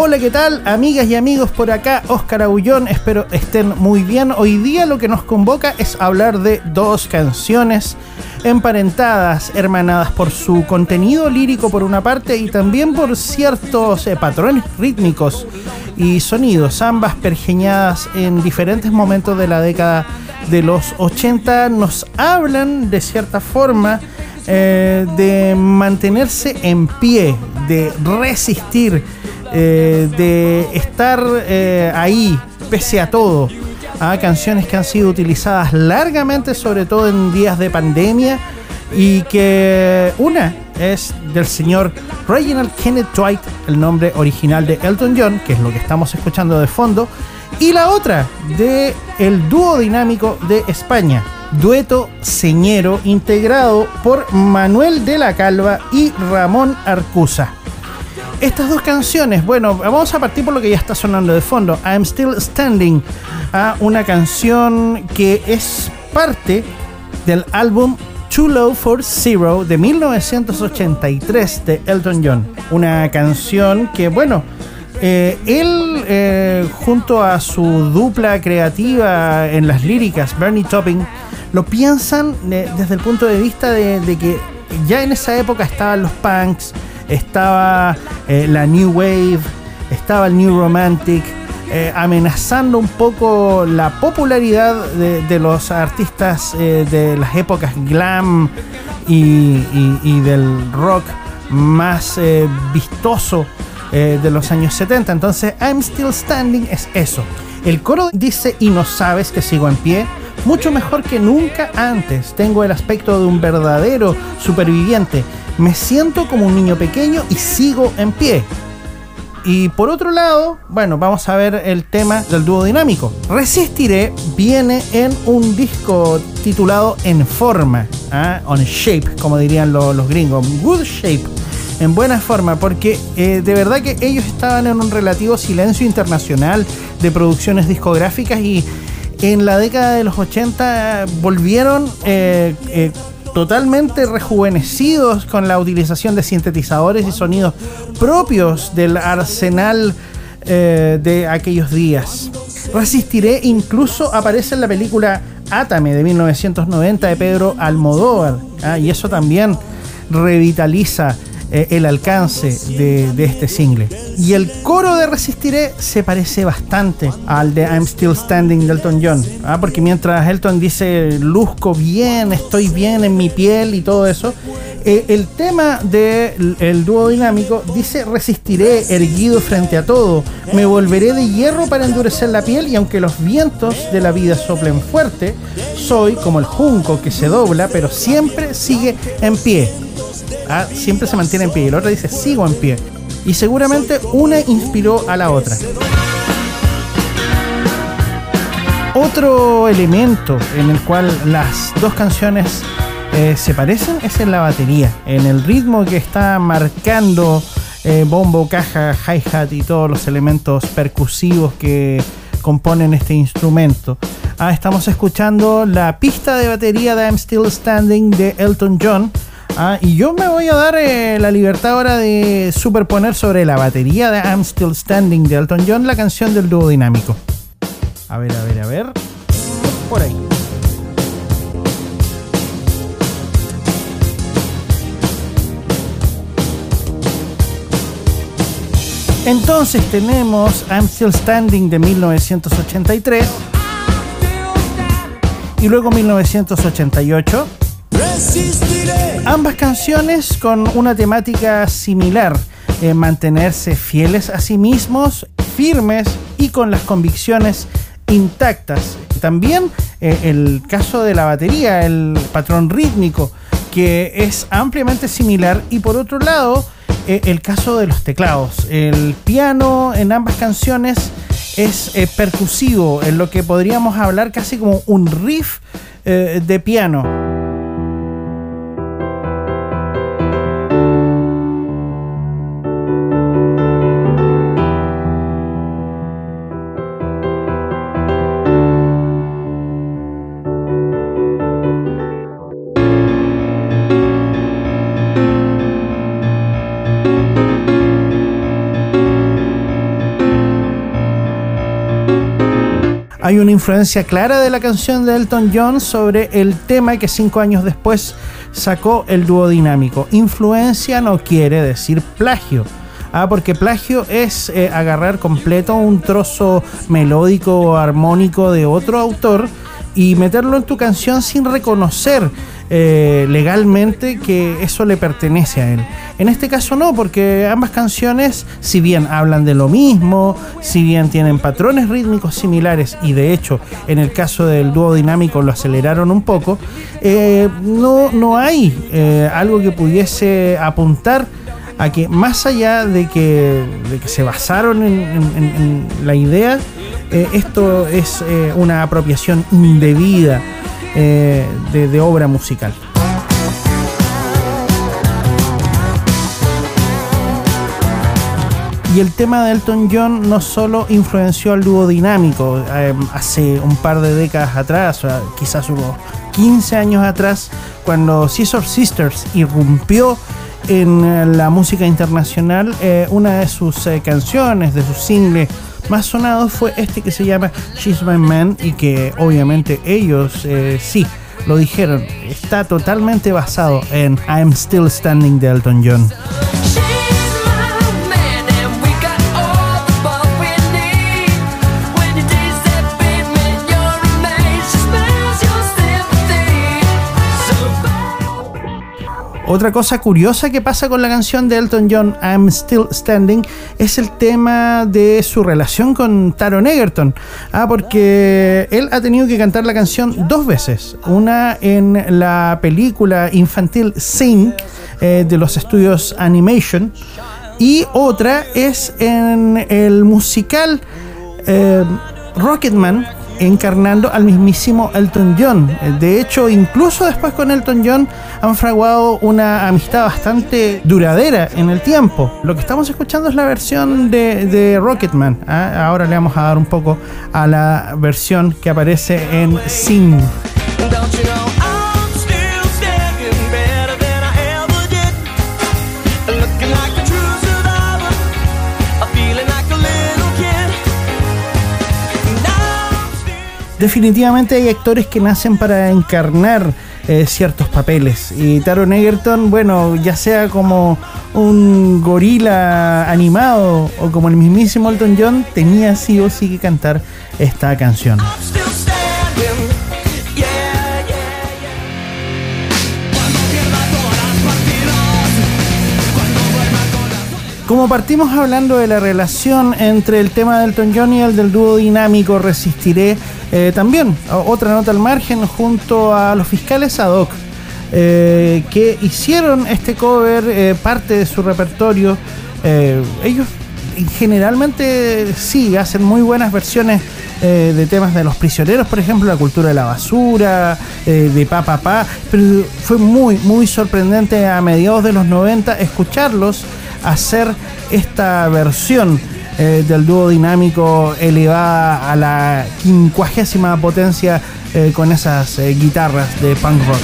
Hola, ¿qué tal? Amigas y amigos por acá, Oscar Agullón, espero estén muy bien. Hoy día lo que nos convoca es hablar de dos canciones emparentadas, hermanadas por su contenido lírico por una parte y también por ciertos eh, patrones rítmicos y sonidos, ambas pergeñadas en diferentes momentos de la década de los 80, nos hablan de cierta forma eh, de mantenerse en pie, de resistir, eh, de estar eh, ahí pese a todo. A canciones que han sido utilizadas largamente, sobre todo en días de pandemia, y que una es del señor Reginald Kenneth Dwight, el nombre original de Elton John, que es lo que estamos escuchando de fondo, y la otra de el dúo dinámico de España, dueto señero integrado por Manuel de la Calva y Ramón Arcusa. Estas dos canciones, bueno, vamos a partir por lo que ya está sonando de fondo. I'm Still Standing, a una canción que es parte del álbum Too Low for Zero de 1983 de Elton John. Una canción que, bueno, eh, él, eh, junto a su dupla creativa en las líricas, Bernie Topping, lo piensan eh, desde el punto de vista de, que ya en esa época estaban los punks, estaba la New Wave, estaba el New Romantic, amenazando un poco la popularidad de, los artistas de las épocas glam y, del rock más vistoso eh, de los años 70. Entonces, I'm Still Standing es eso. El coro dice, y no sabes que sigo en pie, mucho mejor que nunca antes. Tengo el aspecto de un verdadero superviviente. Me siento como un niño pequeño y sigo en pie. Y por otro lado, bueno, vamos a ver el tema del dúo dinámico. Resistiré viene en un disco titulado En Forma, ¿ah? On Shape, como dirían los gringos. Good Shape en buena forma, porque eh, de verdad que ellos estaban en un relativo silencio internacional de producciones discográficas y en la década de los 80 volvieron eh, eh, totalmente rejuvenecidos con la utilización de sintetizadores y sonidos propios del arsenal de aquellos días. Resistiré incluso aparece en la película Átame de 1990 de Pedro Almodóvar, ¿ah? y eso también revitaliza eh, el alcance de, este single. Y el coro de Resistiré se parece bastante al de I'm Still Standing de Elton John, ¿ah? porque mientras Elton dice luzco bien, estoy bien en mi piel y todo eso, eh, el tema del dúo dinámico dice resistiré erguido frente a todo, me volveré de hierro para endurecer la piel y aunque los vientos de la vida soplen fuerte, soy como el junco que se dobla pero siempre sigue en pie. Ah, siempre se mantiene en pie. Y la otra dice, sigo en pie. Y seguramente una inspiró a la otra. Otro elemento en el cual las dos canciones eh, se parecen es en la batería, en el ritmo que está marcando eh, bombo, caja, hi-hat y todos los elementos percusivos que componen este instrumento. Ah, estamos escuchando la pista de batería de I'm Still Standing de Elton John Ah, y yo me voy a dar eh, la libertad ahora de superponer sobre la batería de I'm Still Standing de Elton John la canción del dúo dinámico. A ver, a ver, a ver. Por ahí. Entonces tenemos I'm Still Standing de 1983 y luego 1988 Ambas canciones con una temática similar, eh, mantenerse fieles a sí mismos, firmes y con las convicciones intactas. También eh, el caso de la batería, el patrón rítmico, que es ampliamente similar. Y por otro lado, eh, el caso de los teclados. El piano en ambas canciones es percusivo, en lo que podríamos hablar casi como un riff de piano. Hay una influencia clara de la canción de Elton John sobre el tema que cinco años después sacó el dúo dinámico. Influencia no quiere decir plagio. Ah, porque plagio es eh, agarrar completo un trozo melódico o armónico de otro autor y meterlo en tu canción sin reconocer eh, legalmente que eso le pertenece a él. En este caso no, porque ambas canciones, si bien hablan de lo mismo, si bien tienen patrones rítmicos similares, y de hecho en el caso del dúo dinámico lo aceleraron un poco, eh, no, no hay eh, algo que pudiese apuntar a que más allá de que, se basaron en, la idea, esto es una apropiación indebida eh, de, obra musical. Y el tema de Elton John no solo influenció al dúo dinámico, eh, hace un par de décadas atrás, quizás unos 15 años atrás, cuando Scissor Sisters irrumpió en eh, la música internacional, una de sus canciones, de sus singles más sonado fue este que se llama She's My Man y que obviamente ellos eh, sí lo dijeron, está totalmente basado en I'm Still Standing de Elton John. Otra cosa curiosa que pasa con la canción de Elton John, I'm Still Standing, es el tema de su relación con Taron Egerton. Ah, porque él ha tenido que cantar la canción dos veces. Una en la película infantil Sing eh, de los estudios Animation y otra es en el musical eh, Rocketman encarnando al mismísimo Elton John. De hecho, incluso después con Elton John han fraguado una amistad bastante duradera en el tiempo. Lo que estamos escuchando es la versión de, Rocketman. ¿ah? Ahora le vamos a dar un poco a la versión que aparece en Sing. Definitivamente hay actores que nacen para encarnar eh, ciertos papeles. Y Taron Egerton, bueno, ya sea como un gorila animado o como el mismísimo Elton John, tenía sí o sí que cantar esta canción. Como partimos hablando de la relación entre el tema del Elton John y el del dúo dinámico Resistiré, eh, también otra nota al margen junto a los fiscales ad hoc eh, que hicieron este cover eh, parte de su repertorio. ellos generalmente sí hacen muy buenas versiones de temas de los prisioneros, por ejemplo, la cultura de la basura, de pa pa pero fue muy muy sorprendente a mediados de los 90 escucharlos hacer esta versión eh, del dúo dinámico elevada a la quincuagésima potencia eh, con esas eh, guitarras de punk rock.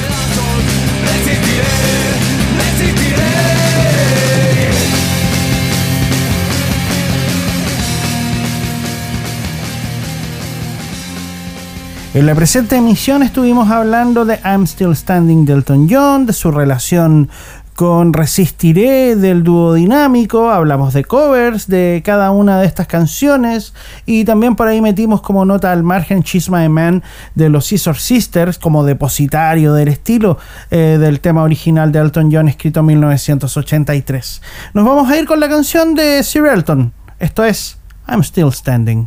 En la presente emisión estuvimos hablando de I'm Still Standing de Elton John, de su relación con Resistiré del dúo dinámico, hablamos de covers de cada una de estas canciones y también por ahí metimos como nota al margen She's My Man de los Scissor Sisters como depositario del estilo eh, del tema original de Elton John escrito en 1983. Nos vamos a ir con la canción de Sir Elton, esto es I'm Still Standing.